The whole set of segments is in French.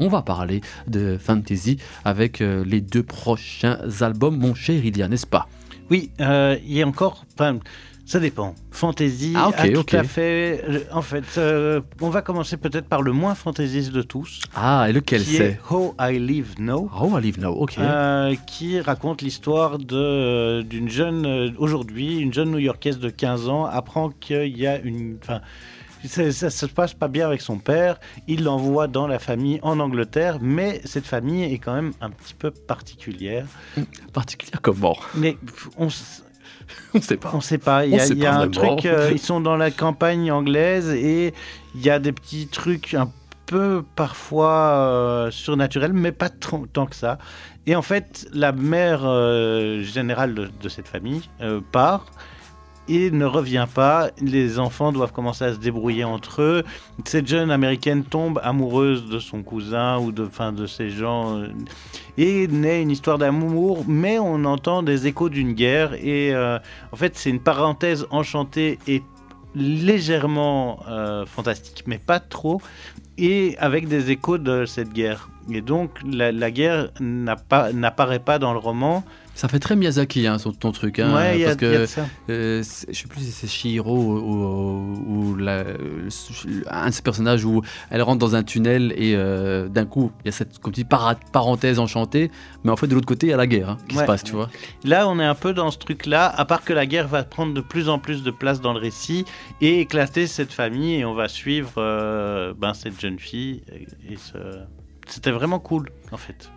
On va parler de fantasy avec euh, les deux prochains albums, mon cher Ilia, n'est-ce pas? Oui, euh, il y a encore. Enfin, ça dépend. Fantasy, Ah, tout à fait. euh, En fait, euh, on va commencer peut-être par le moins fantaisiste de tous, Ah, et lequel c'est? How I Live Now. Oh, I Live Now, ok. euh, qui raconte l'histoire d'une jeune, aujourd'hui, une jeune New-Yorkaise de 15 ans apprend qu'il y a une. Enfin, ça, ça se passe pas bien avec son père. Il l'envoie dans la famille en Angleterre, mais cette famille est quand même un petit peu particulière. Particulière comment Mais on, ne sait pas. on sait pas. Il y a, y un truc. euh, ils sont dans la campagne anglaise et il y a des petits trucs un peu parfois euh, surnaturels, mais pas tant que ça. Et en fait, la mère euh, générale de, de cette famille part et ne revient pas. Les enfants doivent commencer à se débrouiller entre eux. Cette jeune américaine tombe amoureuse de son cousin ou de, enfin, de ces gens. euh, et naît une histoire d'amour, mais on entend des échos d'une guerre. Et euh, en fait, c'est une parenthèse enchantée et légèrement euh, fantastique, mais pas trop, et avec des échos de cette guerre. Et donc, la, la guerre n'apparaît pas dans le roman. Ça fait très Miyazaki, hein, son- ton truc. Hein, ouais, il y a, parce a que euh, je sais plus si c'est Shihiro ou, ou- ou la- un de ces personnages où elle rentre dans un tunnel et euh, d'un coup, il y a cette comme para- parenthèse enchantée, mais en fait, de l'autre côté, il y a la guerre hein, qui se passe, tu vois. Là, on est un peu dans ce truc-là, à part que la guerre va prendre de plus en plus de place dans le récit et éclater cette famille, et on va suivre euh, ben, cette jeune fille. Et, et ce- C'était vraiment cool, en fait.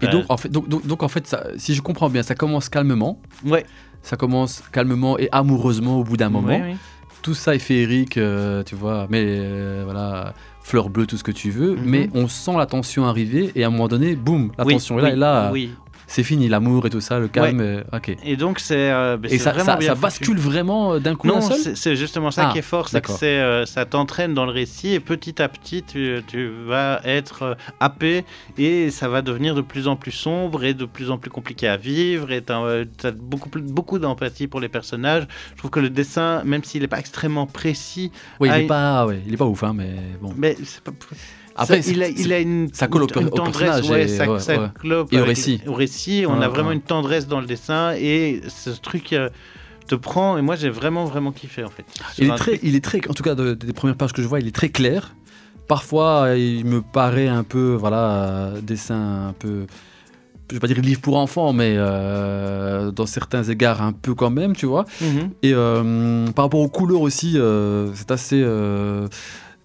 Et Euh, donc, en fait, donc, donc, donc, en fait ça, si je comprends bien, ça commence calmement. ouais. Ça commence calmement et amoureusement au bout d'un moment. Ouais, ouais. Tout ça est féerique, euh, tu vois, mais euh, voilà, fleurs bleues, tout ce que tu veux. Mhm. Mais on sent la tension arriver et à un moment donné, boum, la Oui, tension est là oui, et là, Oui. C'est fini, l'amour et tout ça, le calme. euh, ok. Et donc, c'est euh, ben, Et ça, vraiment ça, bien ça foutu. bascule vraiment euh, d'un coup Non, c'est justement ça Ah, qui est fort, c'est que euh, ça t'entraîne dans le récit et petit à petit tu, tu vas être happé et ça va devenir de plus en plus sombre et de plus en plus compliqué à vivre et tu as beaucoup, beaucoup d'empathie pour les personnages. Je trouve que le dessin, même s'il n'est pas extrêmement précis, Oui, il est il- pas, ouais, il est pas ouf, hein, mais bon. mais c'est pas... Après, ça, il, a, c'est- il a une, ça colle au une au tendresse, personnage ouais, et- ça, ouais, ça ouais. clope Et au récit. Au récit, on a vraiment une tendresse dans le dessin et ce truc euh, te prend. Et moi, j'ai vraiment, vraiment kiffé en fait. Il est très, il est très, en tout cas de- des premières pages que je vois, il est très clair. Parfois, il me paraît un peu, voilà, dessin un peu, je vais pas dire livre pour enfants, mais euh, dans certains égards un peu quand même, tu vois. Mhm. Et euh, par rapport aux couleurs aussi, euh, c'est assez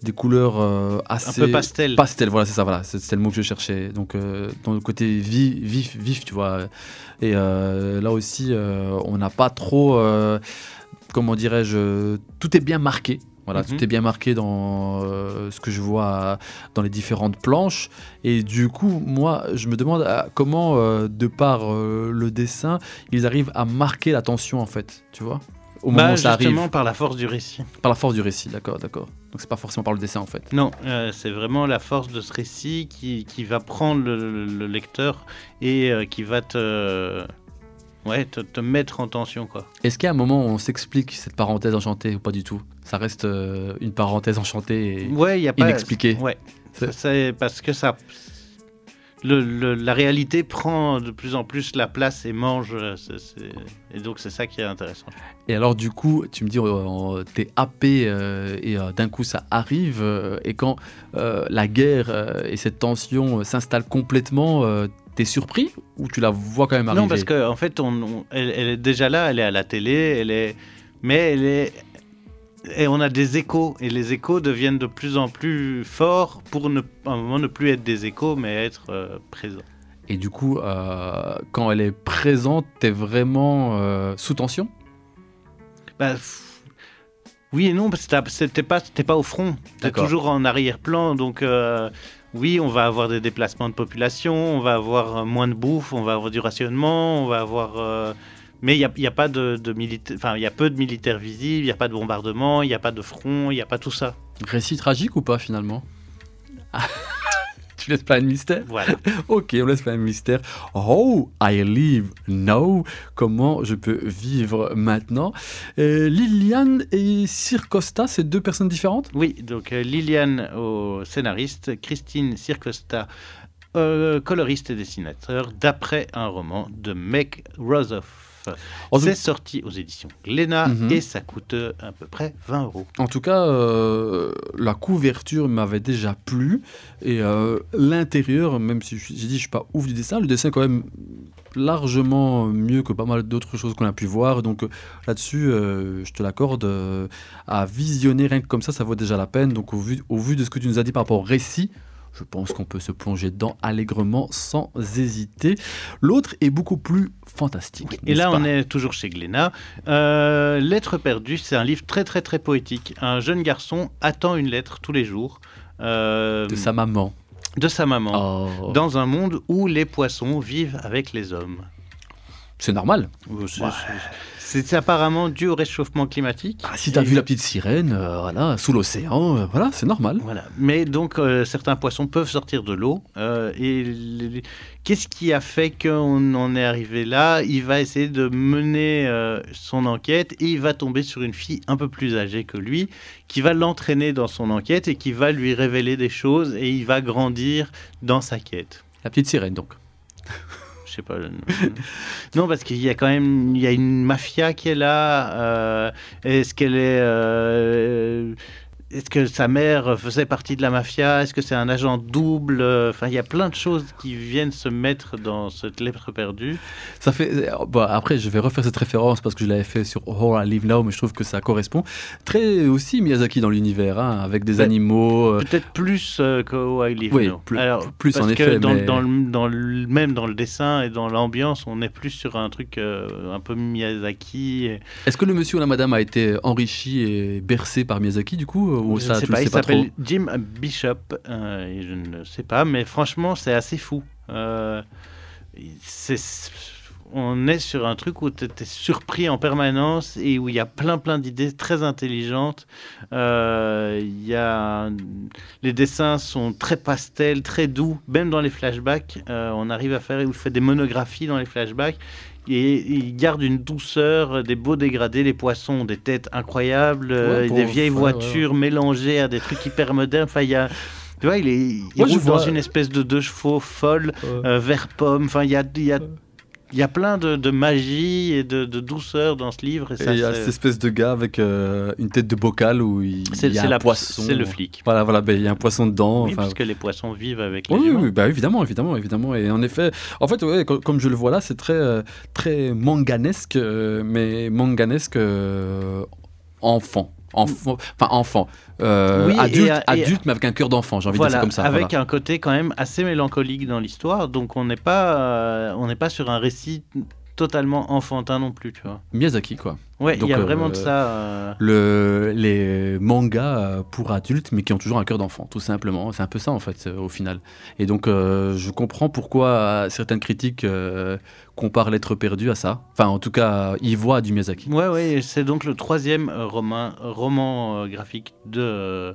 des couleurs euh, Un assez peu pastel. pastel. Voilà, c'est ça, voilà, c'est le mot que je cherchais. Donc euh, dans le côté vif, vif, vif, tu vois. Et euh, là aussi, on n'a pas trop, comment dirais-je, tout est bien marqué. Voilà, Mhm. tout est bien marqué dans ce que je vois dans les différentes planches. Et du coup, moi, je me demande ah, comment, de par le dessin, ils arrivent à marquer l'attention, en fait, tu vois Au moment Bah, où ça arrive, justement par la force du récit. par la force du récit, d'accord, d'accord. Donc c'est pas forcément par le dessin, en fait. Non, euh, c'est vraiment la force de ce récit qui, qui va prendre le, le- le lecteur et euh, qui va te, ouais, te, te mettre en tension quoi. Est-ce qu'il y a un moment où on s'explique cette parenthèse enchantée ou pas du tout? Ça reste euh, une parenthèse enchantée et Ouais, il y a pas inexpliquée. Ouais, c'est parce que ça. Le, le- la réalité prend de plus en plus la place et mange. euh, Et donc, c'est ça qui est intéressant. Et alors du coup, tu me dis, euh, t'es happé euh, et euh, d'un coup ça arrive. et quand la guerre et cette tension s'installent complètement, t'es surpris ou tu la vois quand même arriver? Non, parce qu'en en fait, on, on- elle, elle est déjà là, elle est à la télé, elle est, mais elle est, et on a des échos, et les échos deviennent de plus en plus forts pour ne, à un moment ne plus être des échos, mais être euh, présents. Et du coup, euh, quand elle est présente, t'es vraiment euh, sous tension? Bah, oui et non, parce que c'était pas, t'es pas au front, t'es toujours en arrière-plan, donc euh, oui, on va avoir des déplacements de population, on va avoir moins de bouffe, on va avoir du rationnement, on va avoir. Mais il n'y a, il y a pas de, de militaires, enfin, il y a peu de militaires visibles, il n'y a pas de bombardement, il n'y a pas de front, il n'y a pas tout ça. Récit tragique ou pas finalement tu laisses plein de mystère Voilà. Ok, on laisse plein de mystère. How I live now. Comment je peux vivre maintenant. Euh, Liliane et Sir Costa, c'est deux personnes différentes? Oui, donc euh, Liliane au scénariste, Christine Circosta, euh, coloriste et dessinateur, d'après un roman de Meg Rosoff. C'est sorti aux éditions Glénat Mhm. et ça coûte euh, à peu près 20 euros. En tout cas, euh, la couverture m'avait déjà plu et euh, l'intérieur, même si j'ai dit je suis pas ouf du dessin, le dessin est quand même largement mieux que pas mal d'autres choses qu'on a pu voir. Donc là-dessus, euh, je te l'accorde, euh, à visionner rien que comme ça, ça vaut déjà la peine. Donc au vu, au vu de ce que tu nous as dit par rapport au récit, je pense qu'on peut se plonger dedans allègrement sans hésiter. L'autre est beaucoup plus fantastique. Et là, on est toujours chez Glénat. Euh, lettre perdue, c'est un livre très très très poétique. Un jeune garçon attend une lettre tous les jours euh, de sa maman. de sa maman. Oh. Dans un monde où les poissons vivent avec les hommes. C'est normal. C'est- Ouais. Apparemment dû au réchauffement climatique. Ah, si t'as Et- vu la petite sirène, euh, voilà, sous l'océan, euh, voilà, c'est normal. Voilà. Mais donc, euh, certains poissons peuvent sortir de l'eau. euh, et les- qu'est-ce qui a fait qu'on en est arrivé là? Il va essayer de mener euh, son enquête et il va tomber sur une fille un peu plus âgée que lui qui va l'entraîner dans son enquête et qui va lui révéler des choses et il va grandir dans sa quête. La petite sirène, donc. Sais pas. euh, non, parce qu'il y a quand même il y a une mafia qui est là. euh, Est-ce qu'elle est. Est-ce que sa mère faisait partie de la mafia? Est-ce que c'est un agent double? Enfin, il y a plein de choses qui viennent se mettre dans cette lettre perdue. Ça fait. bon, après, je vais refaire cette référence parce que je l'avais fait sur How I Live Now, mais je trouve que ça correspond. Très aussi Miyazaki dans l'univers, hein, avec des animaux. euh, Peut-être plus euh, que I Live Oui, Now. plus- Alors, plus en parce effet, Que dans, mais- dans le, dans le- même dans le dessin et dans l'ambiance, on est plus sur un truc euh, un peu Miyazaki. et- Est-ce que le monsieur ou la madame a été enrichi et bercé par Miyazaki, du coup Ou Je ça, ne sais tu pas, il s'appelle Jim Bishop, euh, et je ne sais pas, mais franchement, c'est assez fou. Euh, c'est- on est sur un truc où tu es surpris en permanence et où il y a plein plein d'idées très intelligentes. Euh, y a, les dessins sont très pastels, très doux, même dans les flashbacks. euh, on arrive à faire, il fait des monographies dans les flashbacks. Et il garde une douceur, des beaux dégradés. Les poissons des têtes incroyables, euh, Ouais, des vieilles ouais. voitures mélangées à des trucs hyper modernes. Enfin, il y a, tu vois, il est, il Moi, je roule dans vois- une espèce de deux chevaux folle, Ouais. euh, vert pomme. Enfin, il y a, il y a, il y a plein de, de magie et de, de douceur dans ce livre. Et il y a cette espèce de gars avec euh, une tête de bocal où il, c'est il y a un la- poisson. c'est le flic. Voilà, voilà, ben, il y a un poisson dedans. Oui, parce que les poissons vivent avec les Oui, humains. oui, bah, évidemment, évidemment, évidemment. Et en effet, en fait, ouais, comme je le vois là, c'est très, euh, très manganesque, euh, mais manganesque enfant. Enfant, enfin enfant, Euh, Oui, adulte, à- et- adulte, mais avec un cœur d'enfant, j'ai envie de dire ça comme ça. avec voilà. un côté quand même assez mélancolique dans l'histoire, donc on n'est pas, euh, on n'est pas sur un récit totalement enfantin non plus, tu vois. Miyazaki, quoi. Ouais, il y a euh, vraiment de ça. euh, Le, les mangas euh, pour adultes, mais qui ont toujours un cœur d'enfant, tout simplement. C'est un peu ça, en fait, euh, au final. Et donc, euh, je comprends pourquoi euh, certaines critiques euh, comparent L'être perdu à ça. Enfin, en tout cas, y voient du Miyazaki. Ouais, ouais, c'est donc le troisième euh, roman, roman euh, graphique de euh,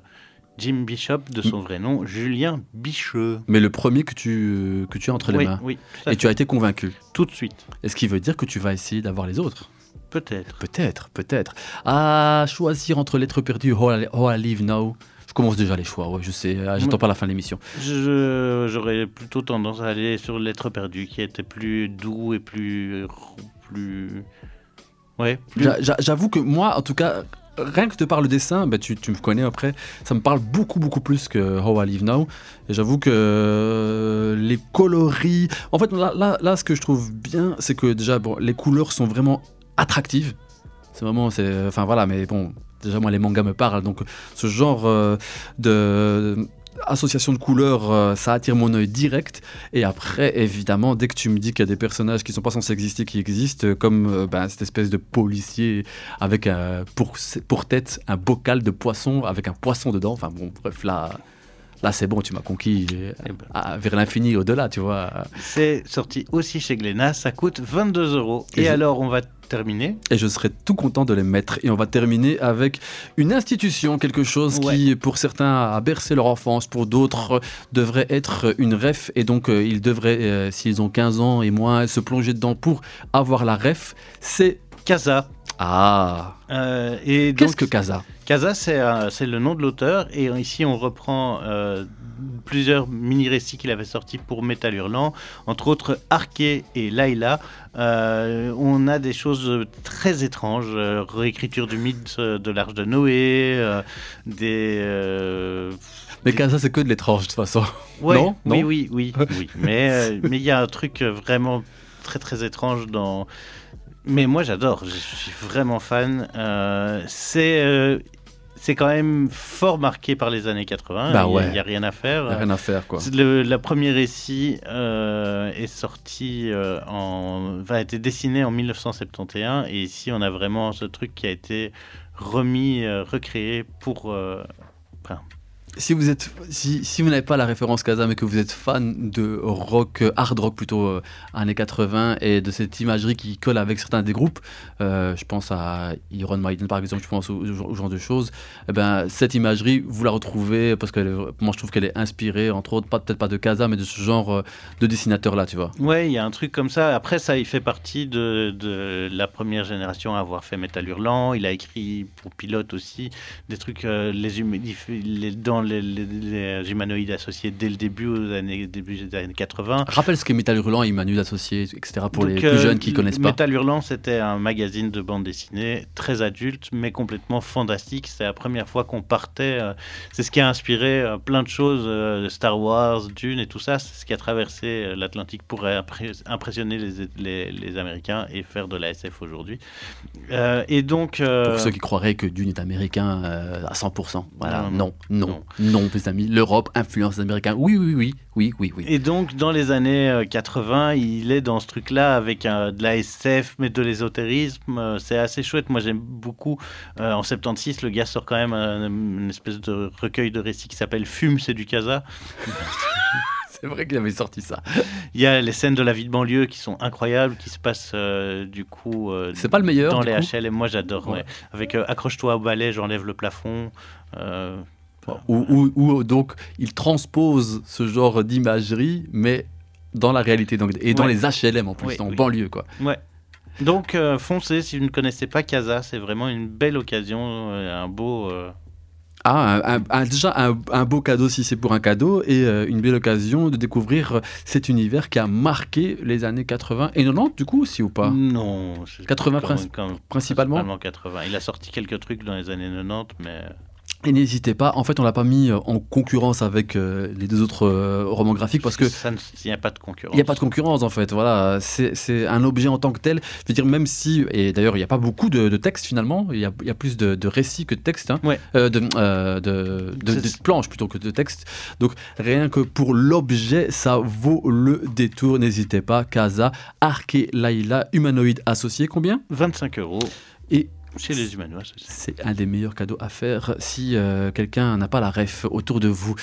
Jim Bishop, de son vrai nom, Julien Bicheux. Mais le premier que tu, que tu as entre les oui, mains. oui, tout, à Et fait. tu as été convaincu. tout de suite. Est-ce qui veut dire que tu vas essayer d'avoir les autres? Peut-être. Peut-être, peut-être. À choisir entre L'être perdu How I, How I Live Now. Je commence déjà les choix, ouais, je sais. Ah, J'attends pas la fin de l'émission. J'aurais plutôt tendance à aller sur L'être perdu, qui était plus doux et plus. plus... Ouais, plus J'avoue que moi, en tout cas, rien que te parle le dessin, bah, tu, tu me connais après, ça me parle beaucoup, beaucoup plus que How I Live Now. Et j'avoue que euh, les coloris. En fait, là, là, ce que je trouve bien, c'est que déjà, les couleurs sont vraiment attractives. C'est vraiment. Enfin voilà, mais bon, déjà, moi, les mangas me parlent. Donc, ce genre euh, de. Association de couleurs, euh, ça attire mon œil direct. Et après, évidemment, dès que tu me dis qu'il y a des personnages qui sont pas censés exister, qui existent, euh, comme euh, ben, cette espèce de policier avec pour, pour tête un bocal de poisson avec un poisson dedans. Enfin bon, bref, là, là c'est bon, tu m'as conquis à- vers l'infini, au-delà, tu vois. C'est sorti aussi chez Glénat, ça coûte 22 euros. Et Et je- alors, on va terminer. Et je serais tout content de les mettre. Et on va terminer avec une institution, quelque chose qui, pour certains, a bercé leur enfance, pour d'autres, euh, devrait être une ref. Et donc, euh, ils devraient, euh, s'ils ont 15 ans et moins, se plonger dedans pour avoir la ref. C'est. Casa. Ah Euh, et Qu'est-ce que Casa Casa, c'est euh, c'est le nom de l'auteur. Et ici, on reprend euh, plusieurs mini-récits qu'il avait sortis pour Métal Hurlant, entre autres Arké et Laila. On a des choses très étranges, réécriture du mythe de l'Arche de Noé, des... Mais Casa, c'est que de l'étrange, de toute façon. Ouais, Non oui, Non oui, oui, oui. Mais mais il y a un truc vraiment très très étrange dans. Mais moi j'adore, je suis vraiment fan. Euh, c'est euh, c'est quand même fort marqué par les années 80. Bah il y ouais. il y a, rien à faire. Il n'y a rien à faire, quoi. Le, la premier récit euh, est sorti euh, en, enfin, a été dessiné en 1971 et ici on a vraiment ce truc qui a été remis, recréé pour. Si vous êtes, si, si vous n'avez pas la référence Casa, mais que vous êtes fan de rock, euh, hard rock plutôt euh, années 80 et de cette imagerie qui colle avec certains des groupes, euh, je pense à Iron Maiden par exemple, je pense au, au- genre de choses. Eh ben cette imagerie, vous la retrouvez parce que moi je trouve qu'elle est inspirée, entre autres, peut-être pas de Casa, mais de ce genre de dessinateur là, tu vois. Ouais, il y a un truc comme ça. Après, ça, il fait partie de, la première génération à avoir fait Metal Hurlant. Il a écrit pour Pilote aussi des trucs, euh, les, les- dans les, les- les humanoïdes associés dès le début, aux années, début des années 80. Rappelle ce qu'est Metal Hurlant, Emmanuel Associé, etc. pour les plus euh, jeunes qui connaissent pas. Metal Hurlant, c'était un magazine de bande dessinée très adulte, mais complètement fantastique. C'est la première fois qu'on partait. euh, c'est ce qui a inspiré euh, plein de choses, Star Wars, Dune et tout ça. C'est ce qui a traversé l'Atlantique pour impressionner les, les- les Américains et faire de la SF aujourd'hui. Euh, et donc. euh, Pour ceux qui croiraient que Dune est américain euh, à 100%. Voilà, Non, non, non, non, mes amis. L'Europe influence les Américains. Oui, oui, oui, oui, oui, oui. Et donc, dans les années euh, 80, il est dans ce truc-là avec euh, de la SF, mais de l'ésotérisme. Euh, c'est assez chouette. Moi, j'aime beaucoup. Euh, en 76, le gars sort quand même un- une espèce de recueil de récits qui s'appelle Fume, c'est du casa. C'est vrai qu'il avait sorti ça. Il y a les scènes de la vie de banlieue qui sont incroyables, qui se passent euh, du coup euh, C'est pas le meilleur. dans les coup HLM. Moi, j'adore. Ouais. ouais. Avec euh, Accroche-toi au balai, j'enlève le plafond. Où, où- où, donc il transpose ce genre d'imagerie, mais dans la réalité donc, et dans Ouais. les HLM en plus, en oui. banlieue quoi. Ouais. Donc, euh, foncez si vous ne connaissez pas Casa. C'est vraiment une belle occasion, euh, un beau. euh, Ah, un- un- un- déjà un, beau cadeau si c'est pour un cadeau et euh, une belle occasion de découvrir cet univers qui a marqué les années 80 et 90 du coup aussi ou pas? Non. c'est 80 quand- quand- principalement? 80. Il a sorti quelques trucs dans les années 90, mais. Et n'hésitez pas, en fait on l'a pas mis euh, en concurrence avec euh, les deux autres euh, romans graphiques parce que ça ne- il n'y a pas de concurrence. Il n'y a pas de concurrence en fait, voilà, c'est un objet en tant que tel. Je veux dire, même si, et d'ailleurs il n'y a pas beaucoup de, de textes finalement, il y a, il y a plus de, de récits que de textes, hein. Ouais. Euh, de planches plutôt que de textes. Donc rien que pour l'objet, ça vaut le détour, n'hésitez pas. Casa, Arke, Laila, humanoïde associé, combien? 25 euros Et chez les c'est un des meilleurs cadeaux à faire si euh, quelqu'un n'a pas la ref autour de vous.